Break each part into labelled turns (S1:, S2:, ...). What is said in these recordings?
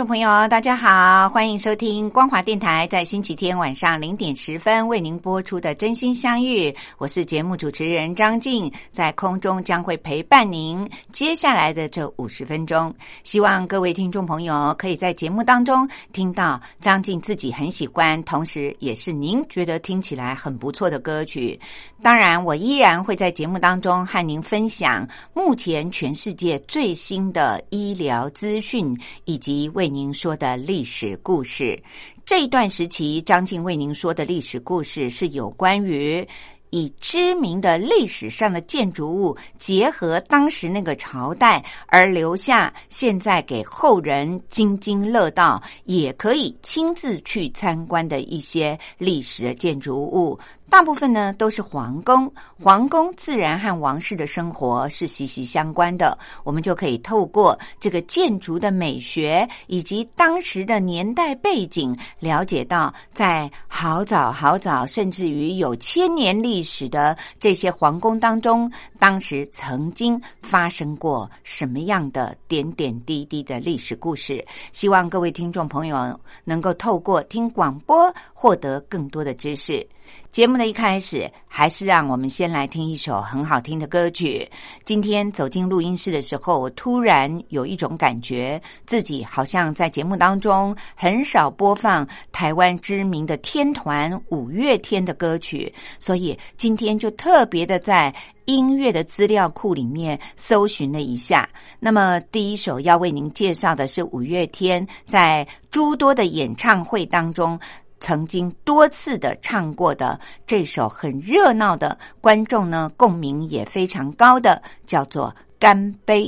S1: 众朋友，大家好，欢迎收听光华电台在星期天晚上零点十分为您播出的《真心相遇》，我是节目主持人张静，在空中将会陪伴您接下来的这五十分钟。希望各位听众朋友可以在节目当中听到张静自己很喜欢，同时也是您觉得听起来很不错的歌曲。当然，我依然会在节目当中和您分享目前全世界最新的医疗资讯以及。及为您说的历史故事，这一段时期，张静为您说的历史故事是有关于以知名的历史上的建筑物，结合当时那个朝代而留下，现在给后人津津乐道，也可以亲自去参观的一些历史的建筑物。大部分呢都是皇宫，皇宫自然和王室的生活是息息相关的。我们就可以透过这个建筑的美学以及当时的年代背景，了解到在好早好早，甚至于有千年历史的这些皇宫当中，当时曾经发生过什么样的点点滴滴的历史故事。希望各位听众朋友能够透过听广播，获得更多的知识。节目的一开始，还是让我们先来听一首很好听的歌曲。今天走进录音室的时候，我突然有一种感觉，自己好像在节目当中很少播放台湾知名的天团五月天的歌曲，所以今天就特别的在音乐的资料库里面搜寻了一下。那么，第一首要为您介绍的是五月天在诸多的演唱会当中。曾经多次的唱过的这首很热闹的，观众呢共鸣也非常高的，叫做《干杯》。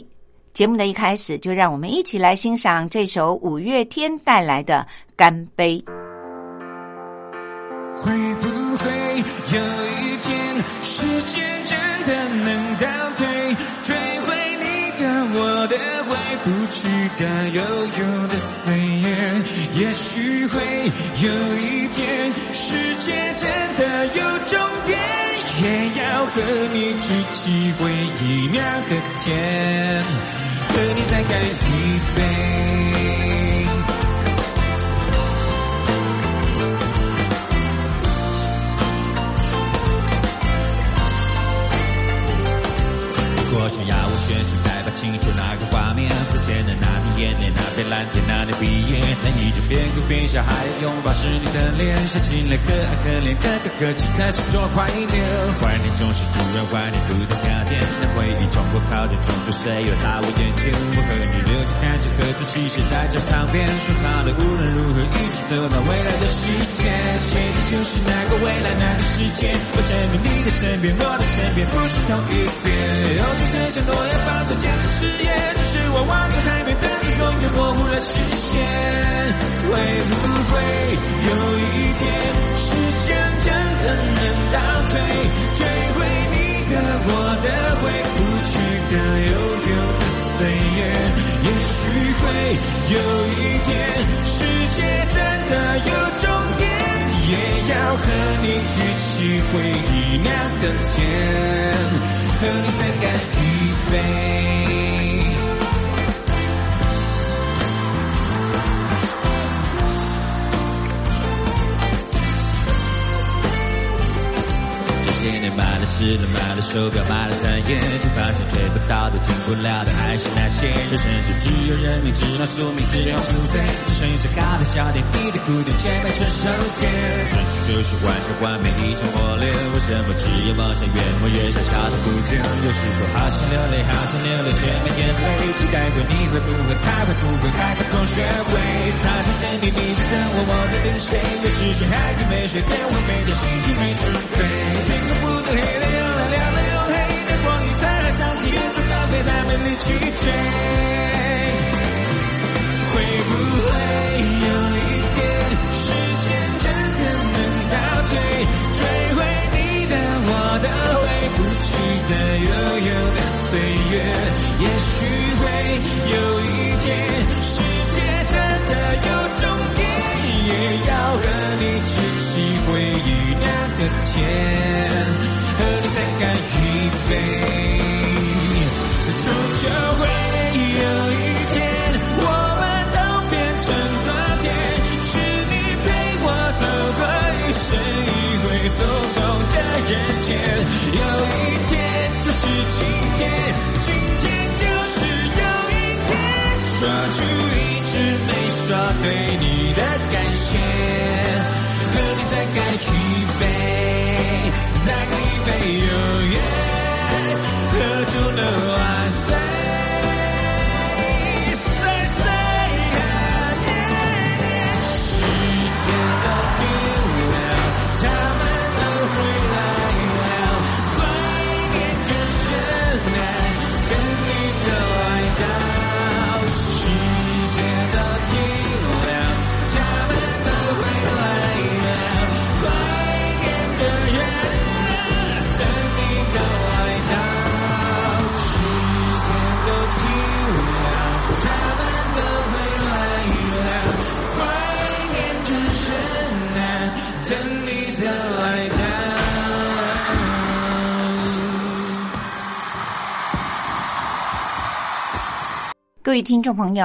S1: 节目的一开始，就让我们一起来欣赏这首五月天带来的《干杯》。
S2: 会不会有一天，时间真的能倒退，的回不去该悠悠的岁月？也许会有一天，世界真的有终点，也要和你举起回忆酿的甜，和你再干一杯。过去要我选出代表清楚哪个画面，浮现的那片眼泪，那片蓝天，那年毕业，那一种边哭边笑还拥抱是你的脸，想起来可爱可怜，可可可泣在心中怀念，怀念总是突然怀念不同夏天，那回忆冲破靠近，冲出岁月在我眼前，我和你留着看着各种气息在这场边，说好的无论如何一起走到未来的世界，现在就是那个未来那个世界，我身边你的身边我的身边不是同一边。这些诺言放在坚誓言，只是我望着海面，但是永远模糊了视线。会不会有一天，时间真的能倒退，追回你的、我的、回不去的、悠悠的岁月？也许会有一天，世界真的有终点，也要和你举起回忆酿的甜。和你再干一杯。这些年买了。买了手表，买了钻戒，却发现追不到的、听不了的，还是那些。人生就只有认命，只能宿命，只有宿醉。只剩下咖啡、小点，你的哭点，千百串手电。人生就是完成完美一场磨练，为什么只有梦想越磨越小，小的不见？有时候好想流泪，好想流泪，却没眼泪。期待过你会不会开会不会开个同学会？他在等你，你在等我，我在等谁？有时谁还在没睡，电话没接，心情没准备。天空不断黑去追。会不会有一天，时间真的能倒退，追回你的、我的、回不去的悠悠的岁月？也许会有一天，世界真的有终点，也要和你举起回忆酿的甜，和你再干一杯。就会有一天，我们都变成昨天，是你陪我走过一生一回匆匆的人间。有一天就是今天，今天就是有一天，说出一直没说对你。
S1: 听众朋友，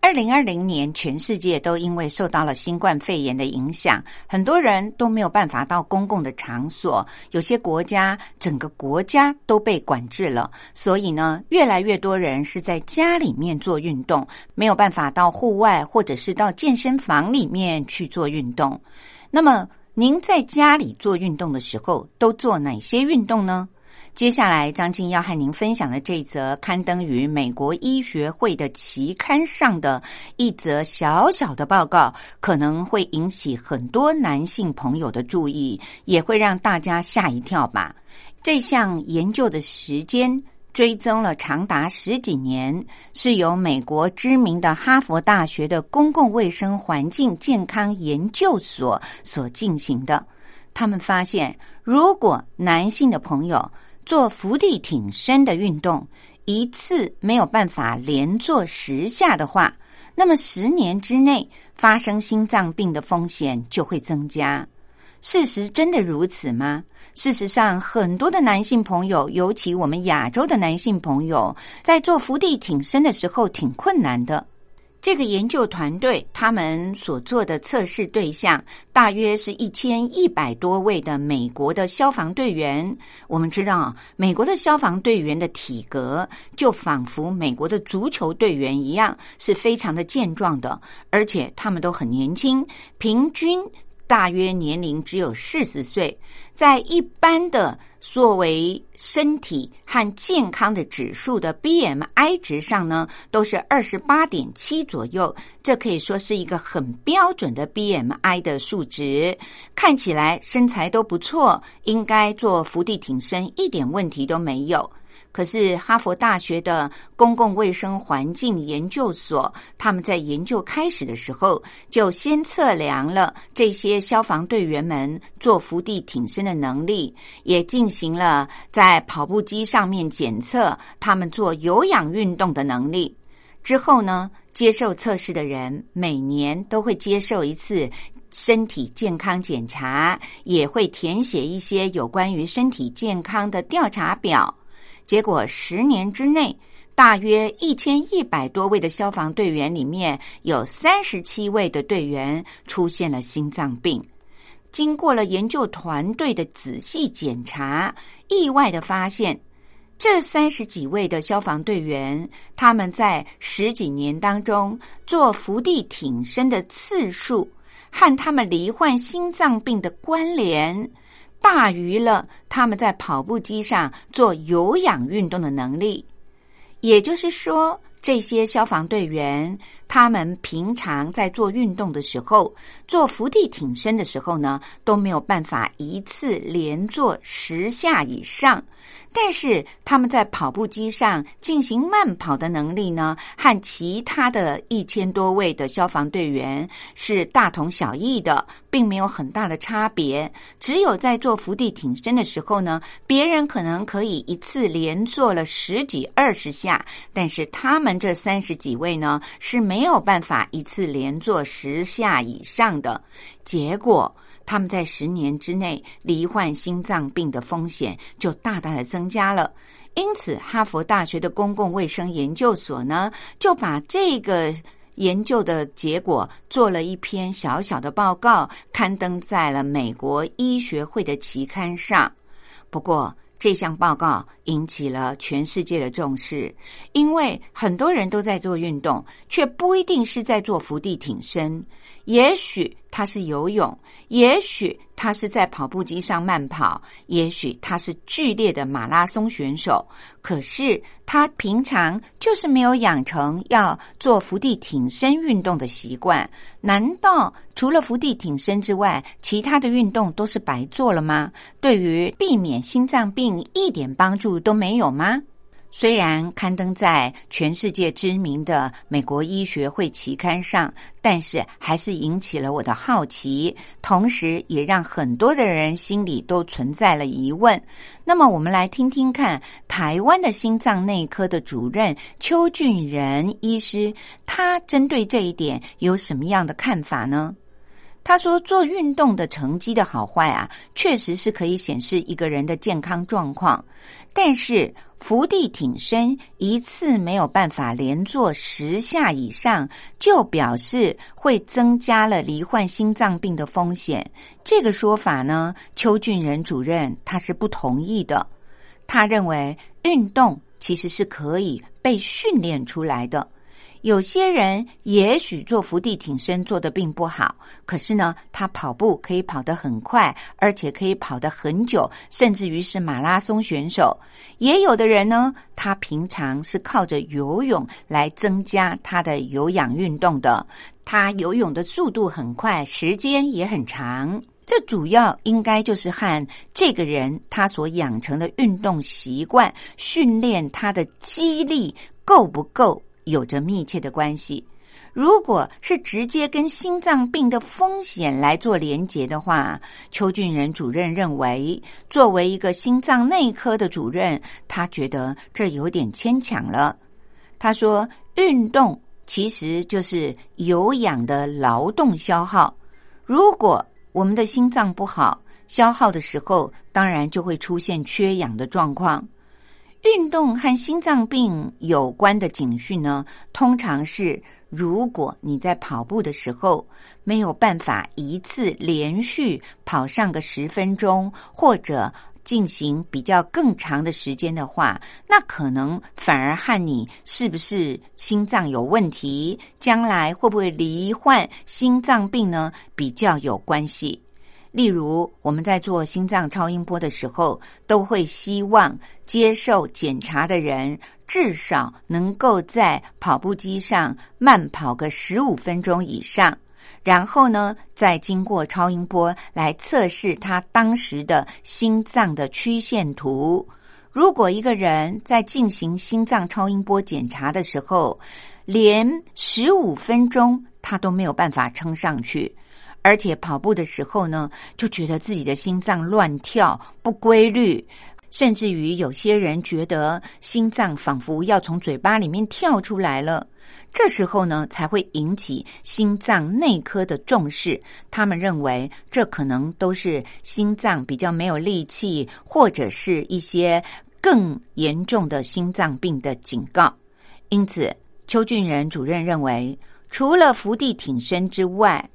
S1: 二零二零年全世界都因为受到了新冠肺炎的影响，很多人都没有办法到公共的场所，有些国家整个国家都被管制了，所以呢，越来越多人是在家里面做运动，没有办法到户外或者是到健身房里面去做运动。那么，您在家里做运动的时候，都做哪些运动呢？接下来，张静要和您分享的这则刊登于美国医学会的期刊上的一则小小的报告，可能会引起很多男性朋友的注意，也会让大家吓一跳吧。这项研究的时间追踪了长达十几年，是由美国知名的哈佛大学的公共卫生环境健康研究所所进行的。他们发现，如果男性的朋友做伏地挺身的运动，一次没有办法连做十下的话，那么十年之内发生心脏病的风险就会增加。事实真的如此吗？事实上，很多的男性朋友，尤其我们亚洲的男性朋友，在做伏地挺身的时候挺困难的。这个研究团队他们所做的测试对象大约是一千一百多位的美国的消防队员。我们知道，美国的消防队员的体格就仿佛美国的足球队员一样，是非常的健壮的，而且他们都很年轻，平均大约年龄只有四十岁。在一般的作为身体和健康的指数的 BMI 值上呢，都是二十八点七左右，这可以说是一个很标准的 BMI 的数值。看起来身材都不错，应该做伏地挺身一点问题都没有。可是哈佛大学的公共卫生环境研究所，他们在研究开始的时候，就先测量了这些消防队员们做伏地挺身的能力，也进行了在跑步机上面检测他们做有氧运动的能力。之后呢，接受测试的人每年都会接受一次身体健康检查，也会填写一些有关于身体健康的调查表。结果十年之内，大约一千一百多位的消防队员里面有三十七位的队员出现了心脏病。经过了研究团队的仔细检查，意外的发现，这三十几位的消防队员，他们在十几年当中做伏地挺身的次数，和他们罹患心脏病的关联，大于了他们在跑步机上做有氧运动的能力。也就是说，这些消防队员。他们平常在做运动的时候，做伏地挺身的时候呢，都没有办法一次连做十下以上。但是他们在跑步机上进行慢跑的能力呢，和其他的一千多位的消防队员是大同小异的，并没有很大的差别。只有在做伏地挺身的时候呢，别人可能可以一次连做了十几二十下，但是他们这三十几位呢是没有办法一次连做十下以上的。结果。他们在十年之内罹患心脏病的风险就大大的增加了，因此哈佛大学的公共卫生研究所呢，就把这个研究的结果做了一篇小小的报告，刊登在了美国医学会的期刊上。不过，这项报告引起了全世界的重视，因为很多人都在做运动，却不一定是在做伏地挺身。也许他是游泳，也许他是在跑步机上慢跑，也许他是剧烈的马拉松选手。可是他平常就是没有养成要做伏地挺身运动的习惯。难道除了伏地挺身之外，其他的运动都是白做了吗？对于避免心脏病一点帮助都没有吗？虽然刊登在全世界知名的美国医学会期刊上，但是还是引起了我的好奇，同时也让很多的人心里都存在了疑问。那么，我们来听听看台湾的心脏内科的主任邱俊仁医师，他针对这一点有什么样的看法呢？他说：“做运动的成绩的好坏啊，确实是可以显示一个人的健康状况，但是。”伏地挺身一次没有办法连做十下以上，就表示会增加了罹患心脏病的风险。这个说法呢，邱俊仁主任他是不同意的。他认为运动其实是可以被训练出来的。有些人也许做伏地挺身做的并不好，可是呢，他跑步可以跑得很快，而且可以跑得很久，甚至于是马拉松选手。也有的人呢，他平常是靠着游泳来增加他的有氧运动的，他游泳的速度很快，时间也很长。这主要应该就是和这个人他所养成的运动习惯、训练他的肌力够不够。有着密切的关系。如果是直接跟心脏病的风险来做连结的话，邱俊仁主任认为，作为一个心脏内科的主任，他觉得这有点牵强了。他说：“运动其实就是有氧的劳动消耗。如果我们的心脏不好，消耗的时候，当然就会出现缺氧的状况。”运动和心脏病有关的警讯呢，通常是如果你在跑步的时候没有办法一次连续跑上个十分钟，或者进行比较更长的时间的话，那可能反而和你是不是心脏有问题，将来会不会罹患心脏病呢，比较有关系。例如，我们在做心脏超音波的时候，都会希望接受检查的人至少能够在跑步机上慢跑个十五分钟以上，然后呢，再经过超音波来测试他当时的心脏的曲线图。如果一个人在进行心脏超音波检查的时候，连十五分钟他都没有办法撑上去。而且跑步的时候呢，就觉得自己的心脏乱跳不规律，甚至于有些人觉得心脏仿佛要从嘴巴里面跳出来了。这时候呢，才会引起心脏内科的重视。他们认为这可能都是心脏比较没有力气，或者是一些更严重的心脏病的警告。因此，邱俊仁主任认为，除了伏地挺身之外，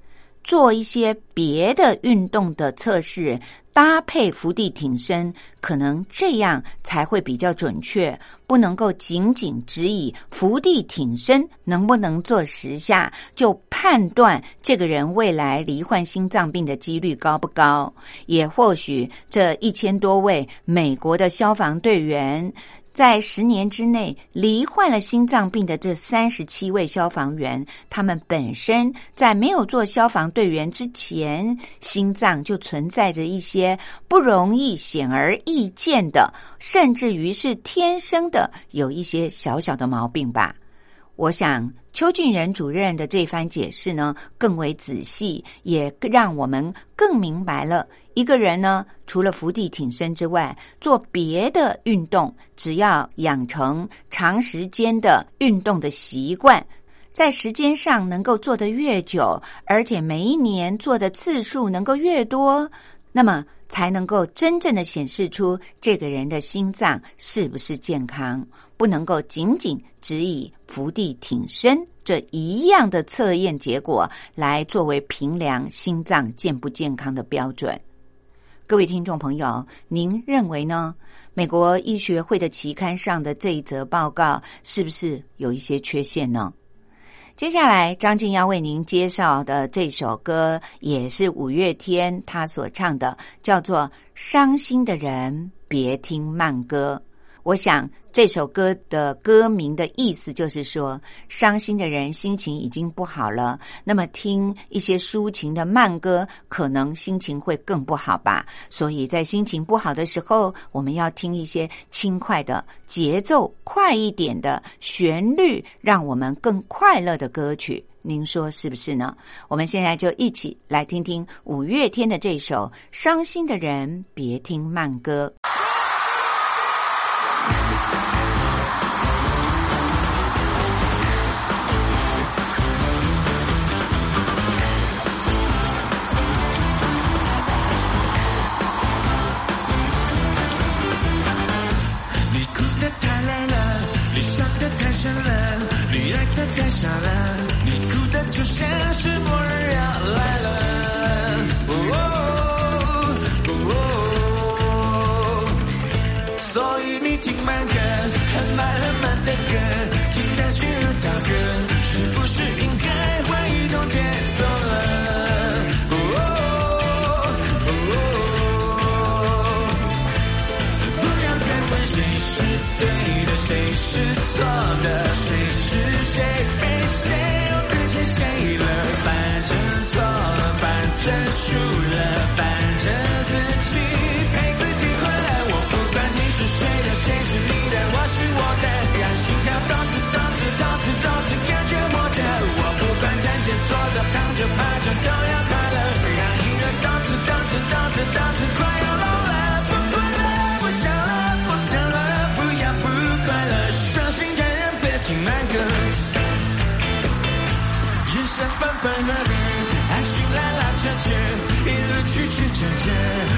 S1: 做一些别的运动的测试，搭配伏地挺身，可能这样才会比较准确。不能够仅仅只以伏地挺身能不能做十下就判断这个人未来罹患心脏病的几率高不高。也或许这一千多位美国的消防队员。在十年之内罹患了心脏病的这三十七位消防员，他们本身在没有做消防队员之前，心脏就存在着一些不容易显而易见的，甚至于是天生的有一些小小的毛病吧。我想邱俊仁主任的这番解释呢，更为仔细，也让我们更明白了。一个人呢，除了伏地挺身之外，做别的运动，只要养成长时间的运动的习惯，在时间上能够做得越久，而且每一年做的次数能够越多，那么才能够真正的显示出这个人的心脏是不是健康。不能够仅仅只以伏地挺身这一样的测验结果来作为评量心脏健不健康的标准。各位听众朋友，您认为呢？美国医学会的期刊上的这一则报告是不是有一些缺陷呢？接下来，张静要为您介绍的这首歌也是五月天他所唱的，叫做《伤心的人别听慢歌》。我想。这首歌的歌名的意思就是说，伤心的人心情已经不好了，那么听一些抒情的慢歌，可能心情会更不好吧。所以在心情不好的时候，我们要听一些轻快的、节奏快一点的旋律，让我们更快乐的歌曲。您说是不是呢？我们现在就一起来听听五月天的这首《伤心的人别听慢歌》。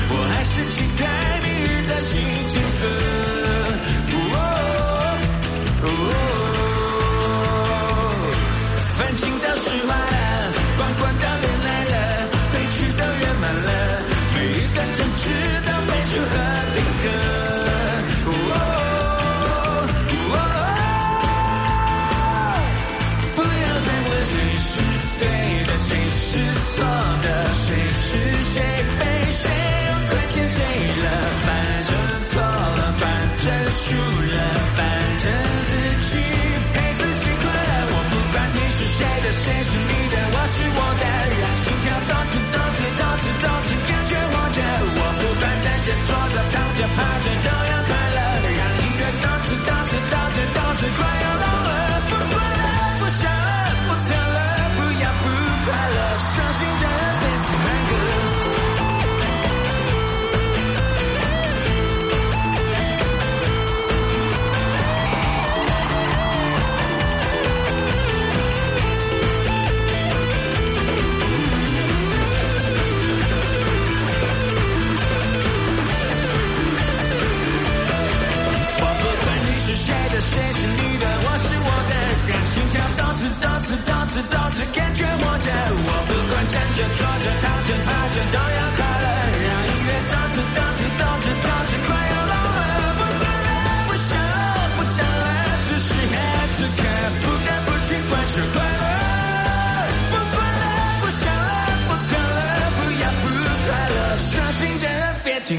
S2: 我还是期待明日的新景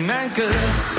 S3: 别听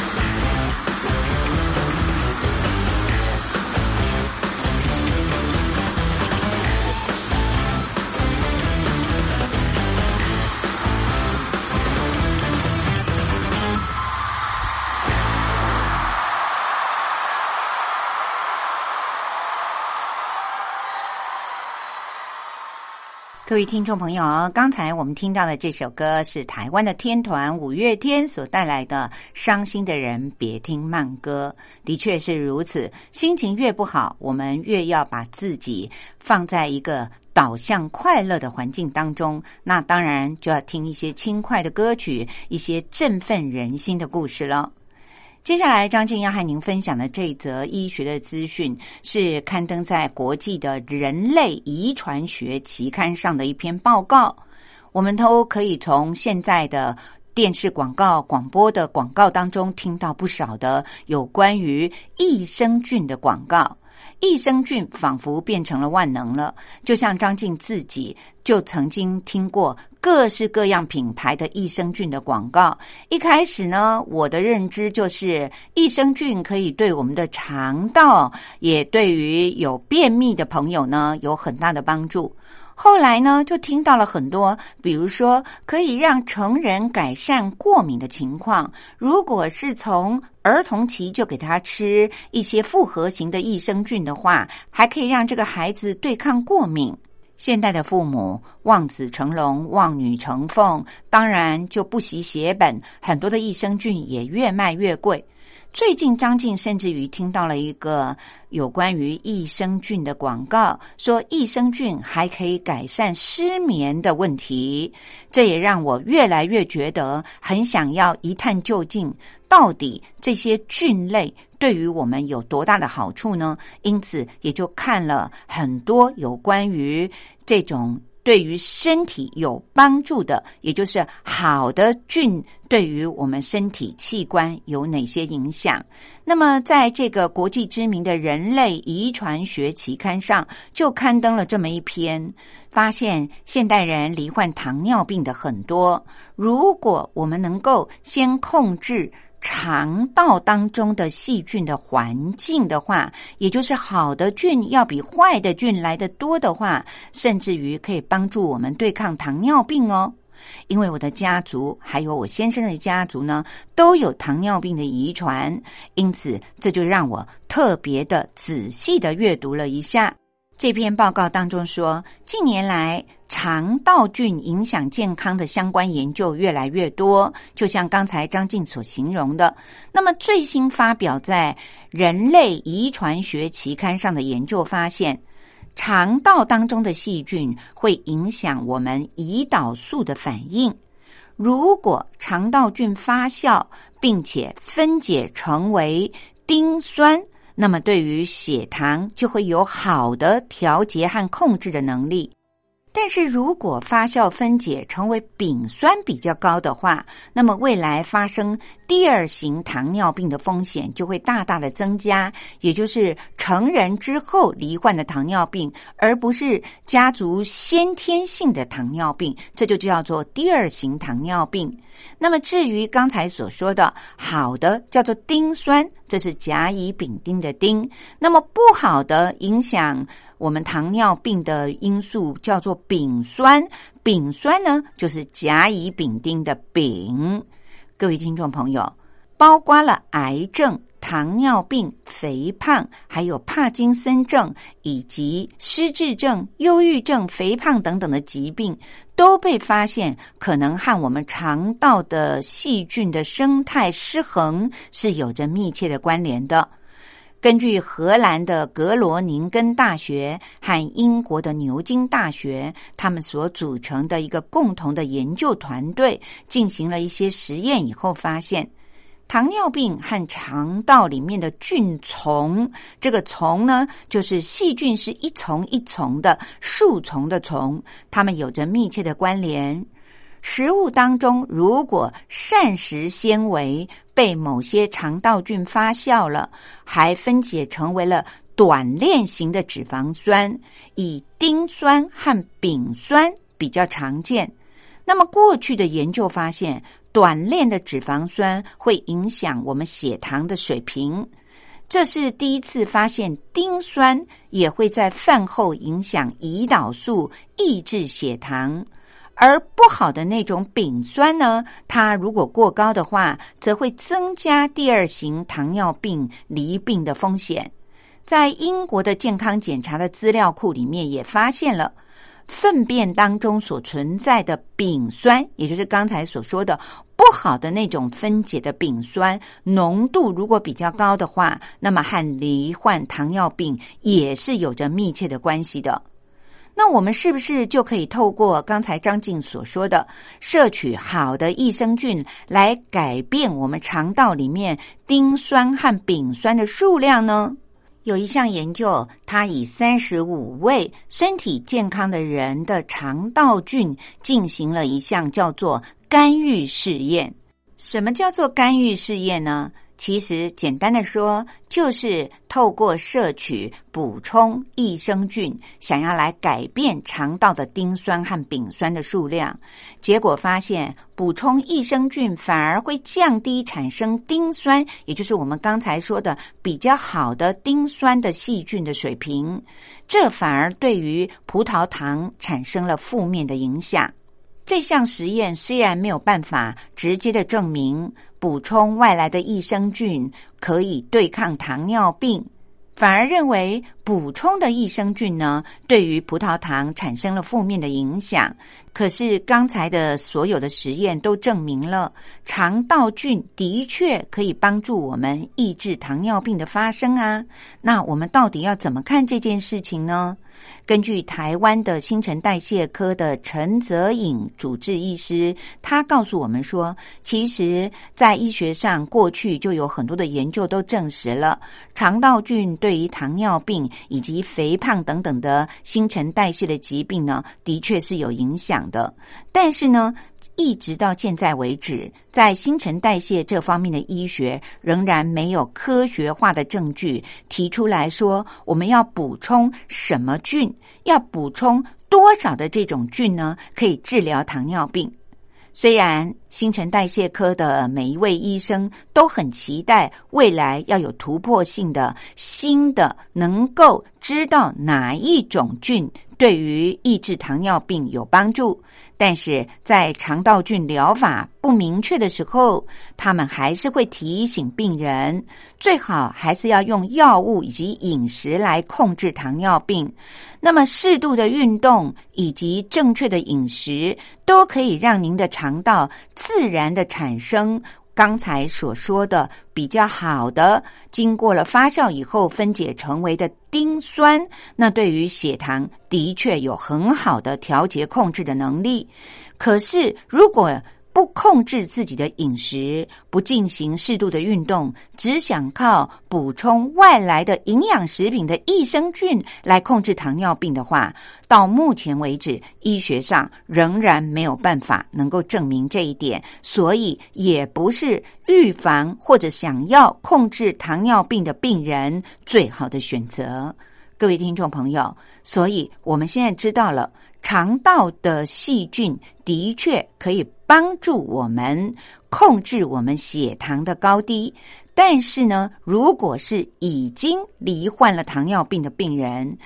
S1: 各位听众朋友，刚才我们听到的这首歌是台湾的天团五月天所带来的《伤心的人别听慢歌》，的确是如此。心情越不好，我们越要把自己放在一个导向快乐的环境当中，那当然就要听一些轻快的歌曲，一些振奋人心的故事了。接下来，张静要和您分享的这则医学的资讯，是刊登在国际的人类遗传学期刊上的一篇报告。我们都可以从现在的电视广告、广播的广告当中听到不少的有关于益生菌的广告。益生菌仿佛变成了万能了，就像张静自己就曾经听过各式各样品牌的益生菌的广告。一开始呢，我的认知就是益生菌可以对我们的肠道，也对于有便秘的朋友呢有很大的帮助。后来呢，就听到了很多，比如说可以让成人改善过敏的情况。如果是从儿童期就给他吃一些复合型的益生菌的话，还可以让这个孩子对抗过敏。现代的父母望子成龙、望女成凤，当然就不惜血本，很多的益生菌也越卖越贵。最近，张静甚至于听到了一个有关于益生菌的广告，说益生菌还可以改善失眠的问题。这也让我越来越觉得很想要一探究竟，到底这些菌类对于我们有多大的好处呢？因此，也就看了很多有关于这种。对于身体有帮助的，也就是好的菌，对于我们身体器官有哪些影响？那么，在这个国际知名的人类遗传学期刊上，就刊登了这么一篇，发现现代人罹患糖尿病的很多。如果我们能够先控制。肠道当中的细菌的环境的话，也就是好的菌要比坏的菌来的多的话，甚至于可以帮助我们对抗糖尿病哦。因为我的家族还有我先生的家族呢，都有糖尿病的遗传，因此这就让我特别的仔细的阅读了一下。这篇报告当中说，近年来肠道菌影响健康的相关研究越来越多，就像刚才张静所形容的。那么最新发表在《人类遗传学》期刊上的研究发现，肠道当中的细菌会影响我们胰岛素的反应。如果肠道菌发酵并且分解成为丁酸。那么，对于血糖就会有好的调节和控制的能力。但是如果发酵分解成为丙酸比较高的话，那么未来发生第二型糖尿病的风险就会大大的增加，也就是成人之后罹患的糖尿病，而不是家族先天性的糖尿病，这就叫做第二型糖尿病。那么至于刚才所说的好的叫做丁酸，这是甲乙丙丁的丁；那么不好的影响。我们糖尿病的因素叫做丙酸，丙酸呢就是甲乙丙丁的丙。各位听众朋友，包括了癌症、糖尿病、肥胖，还有帕金森症以及失智症、忧郁症、肥胖等等的疾病，都被发现可能和我们肠道的细菌的生态失衡是有着密切的关联的。根据荷兰的格罗宁根大学和英国的牛津大学，他们所组成的一个共同的研究团队进行了一些实验以后，发现糖尿病和肠道里面的菌丛，这个丛呢，就是细菌是一丛一丛的树丛的丛，它们有着密切的关联。食物当中如果膳食纤维被某些肠道菌发酵了，还分解成为了短链型的脂肪酸，以丁酸和丙酸比较常见。那么过去的研究发现，短链的脂肪酸会影响我们血糖的水平。这是第一次发现丁酸也会在饭后影响胰岛素，抑制血糖。而不好的那种丙酸呢，它如果过高的话，则会增加第二型糖尿病离病的风险。在英国的健康检查的资料库里面也发现了。粪便当中所存在的丙酸，也就是刚才所说的不好的那种分解的丙酸浓度，如果比较高的话，那么和罹患糖尿病也是有着密切的关系的。那我们是不是就可以透过刚才张静所说的，摄取好的益生菌，来改变我们肠道里面丁酸和丙酸的数量呢？有一项研究，他以三十五位身体健康的人的肠道菌进行了一项叫做干预试验。什么叫做干预试验呢？其实简单的说，就是透过摄取补充益生菌，想要来改变肠道的丁酸和丙酸的数量。结果发现，补充益生菌反而会降低产生丁酸，也就是我们刚才说的比较好的丁酸的细菌的水平。这反而对于葡萄糖产生了负面的影响。这项实验虽然没有办法直接的证明补充外来的益生菌可以对抗糖尿病，反而认为补充的益生菌呢对于葡萄糖产生了负面的影响。可是刚才的所有的实验都证明了肠道菌的确可以帮助我们抑制糖尿病的发生啊。那我们到底要怎么看这件事情呢？根据台湾的新陈代谢科的陈泽颖主治医师，他告诉我们说，其实，在医学上，过去就有很多的研究都证实了，肠道菌对于糖尿病以及肥胖等等的新陈代谢的疾病呢，的确是有影响的。但是呢，一直到现在为止，在新陈代谢这方面的医学仍然没有科学化的证据提出来说，我们要补充什么菌，要补充多少的这种菌呢？可以治疗糖尿病。虽然新陈代谢科的每一位医生都很期待未来要有突破性的新的，能够知道哪一种菌对于抑制糖尿病有帮助。但是在肠道菌疗法不明确的时候，他们还是会提醒病人，最好还是要用药物以及饮食来控制糖尿病。那么适度的运动以及正确的饮食，都可以让您的肠道自然的产生。刚才所说的比较好的，经过了发酵以后分解成为的丁酸，那对于血糖的确有很好的调节控制的能力。可是如果不控制自己的饮食，不进行适度的运动，只想靠补充外来的营养食品的益生菌来控制糖尿病的话，到目前为止，医学上仍然没有办法能够证明这一点，所以也不是预防或者想要控制糖尿病的病人最好的选择。各位听众朋友，所以我们现在知道了。肠道的细菌的确可以帮助我们控制我们血糖的高低，但是呢，如果是已经罹患了糖尿病的病人，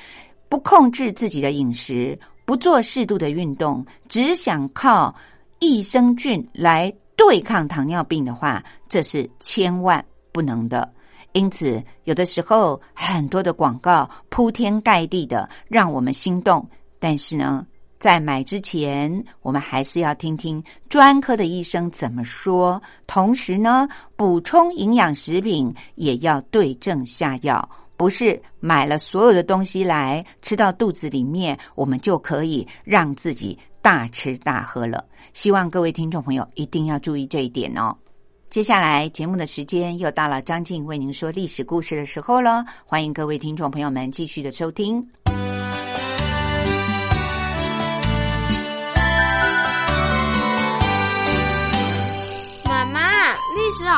S1: 不控制自己的饮食，不做适度的运动，只想靠益生菌来对抗糖尿病的话，这是千万不能的。因此，有的时候很多的广告铺天盖地的，让我们心动。但是呢，在买之前，我们还是要听听专科的医生怎么说。同时呢，补充营养食品也要对症下药，不是买了所有的东西来吃到肚子里面，我们就可以让自己大吃大喝了。希望各位听众朋友一定要注意这一点哦。接下来节目的时间又到了张静为您说历史故事的时候了，欢迎各位听众朋友们继续的收听。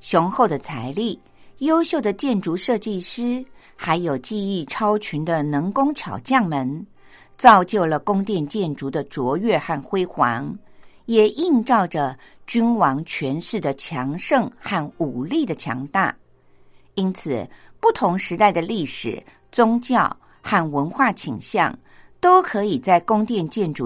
S1: 雄厚的财力、优秀的建筑设计师，还有技艺超群的能工巧匠们，造就了宫殿建筑的卓越和辉煌，也映照着君王权势的强盛和武力的强大。因此，不同时代的历史、宗教和文化倾向，都可以在宫殿建筑